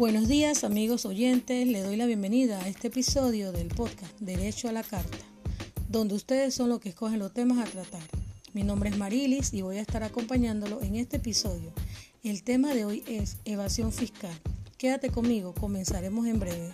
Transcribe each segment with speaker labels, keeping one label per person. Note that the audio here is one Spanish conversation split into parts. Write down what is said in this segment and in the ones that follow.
Speaker 1: Buenos días amigos oyentes, le doy la bienvenida a este episodio del podcast Derecho a la Carta, donde ustedes son los que escogen los temas a tratar. Mi nombre es Marilis y voy a estar acompañándolo en este episodio. El tema de hoy es evasión fiscal. Quédate conmigo, comenzaremos en breve.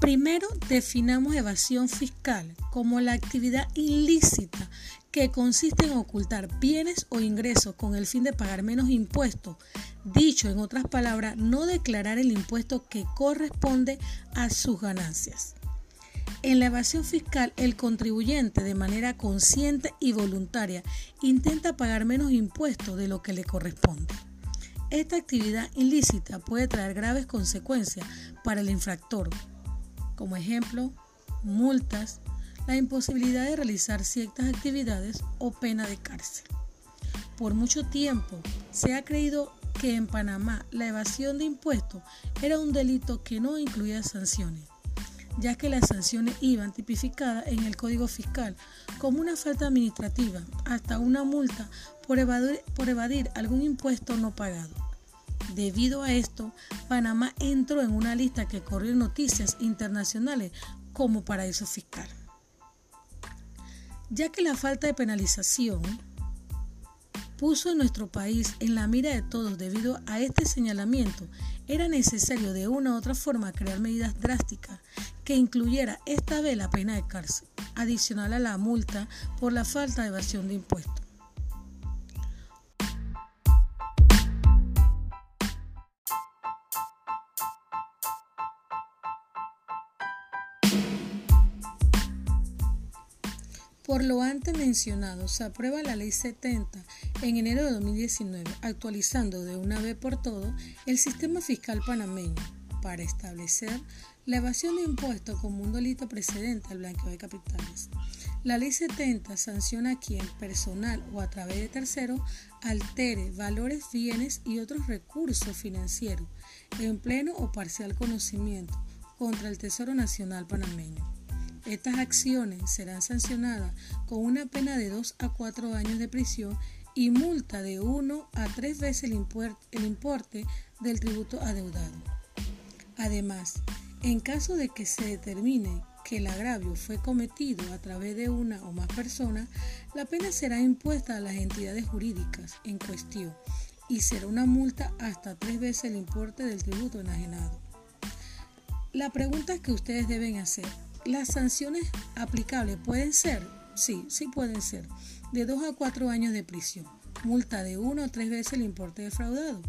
Speaker 1: Primero, definamos evasión fiscal como la actividad ilícita que consiste en ocultar bienes o ingresos con el fin de pagar menos impuestos. Dicho en otras palabras, no declarar el impuesto que corresponde a sus ganancias. En la evasión fiscal, el contribuyente de manera consciente y voluntaria intenta pagar menos impuestos de lo que le corresponde. Esta actividad ilícita puede traer graves consecuencias para el infractor, como ejemplo, multas, la imposibilidad de realizar ciertas actividades o pena de cárcel. Por mucho tiempo se ha creído que en Panamá la evasión de impuestos era un delito que no incluía sanciones, ya que las sanciones iban tipificadas en el Código Fiscal como una falta administrativa hasta una multa por evadir, por evadir algún impuesto no pagado. Debido a esto, Panamá entró en una lista que corrió noticias internacionales como paraíso fiscal. Ya que la falta de penalización puso a nuestro país en la mira de todos debido a este señalamiento, era necesario de una u otra forma crear medidas drásticas que incluyera esta vez la pena de cárcel, adicional a la multa por la falta de evasión de impuestos. Por lo antes mencionado, se aprueba la Ley 70 en enero de 2019, actualizando de una vez por todo el sistema fiscal panameño para establecer la evasión de impuestos como un delito precedente al blanqueo de capitales. La Ley 70 sanciona a quien, personal o a través de terceros, altere valores, bienes y otros recursos financieros en pleno o parcial conocimiento contra el Tesoro Nacional panameño. Estas acciones serán sancionadas con una pena de 2 a 4 años de prisión y multa de 1 a 3 veces el, importe del tributo adeudado. Además, en caso de que se determine que el agravio fue cometido a través de una o más personas, la pena será impuesta a las entidades jurídicas en cuestión y será una multa hasta tres veces el importe del tributo enajenado. La pregunta que ustedes deben hacer las sanciones aplicables pueden ser, sí, sí pueden ser, de 2 a 4 años de prisión, multa de 1 o 3 veces el importe defraudado.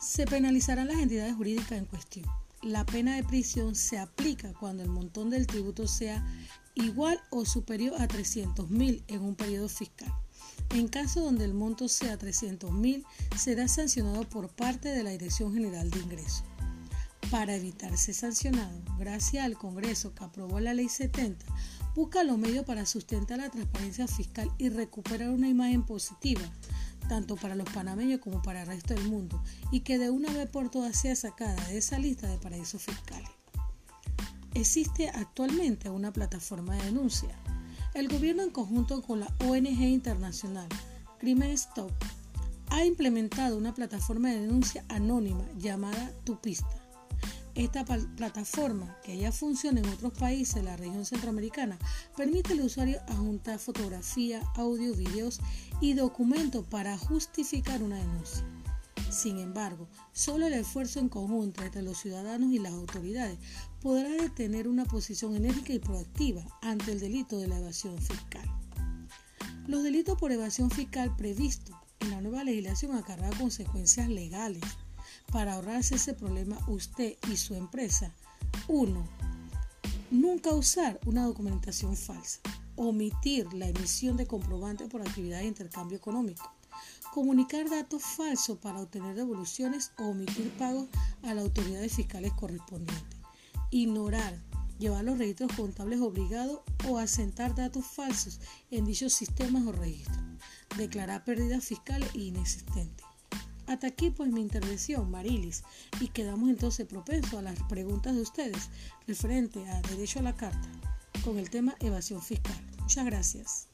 Speaker 1: Se penalizarán las entidades jurídicas en cuestión. La pena de prisión se aplica cuando el montón del tributo sea igual o superior a 300.000 en un periodo fiscal. En caso donde el monto sea 300.000, será sancionado por parte de la Dirección General de Ingresos. Para evitar ser sancionado, gracias al Congreso que aprobó la Ley 70, busca los medios para sustentar la transparencia fiscal y recuperar una imagen positiva, tanto para los panameños como para el resto del mundo, y que de una vez por todas sea sacada de esa lista de paraísos fiscales. Existe actualmente una plataforma de denuncia. El gobierno en conjunto con la ONG internacional Crimen Stop ha implementado una plataforma de denuncia anónima llamada Tu Pista. Esta plataforma, que ya funciona en otros países de la región centroamericana, permite al usuario adjuntar fotografía, audio, videos y documentos para justificar una denuncia. Sin embargo, solo el esfuerzo en conjunto entre los ciudadanos y las autoridades podrá detener una posición enérgica y proactiva ante el delito de la evasión fiscal. Los delitos por evasión fiscal previstos en la nueva legislación acarrean consecuencias legales. Para ahorrarse ese problema usted y su empresa, 1. Nunca usar una documentación falsa. Omitir la emisión de comprobantes por actividad de intercambio económico comunicar datos falsos para obtener devoluciones o omitir pagos a las autoridades fiscales correspondientes, ignorar llevar los registros contables obligados o asentar datos falsos en dichos sistemas o registros, declarar pérdidas fiscales inexistentes. Hasta aquí pues mi intervención, Marilis, y quedamos entonces propensos a las preguntas de ustedes referente a derecho a la carta con el tema evasión fiscal. Muchas gracias.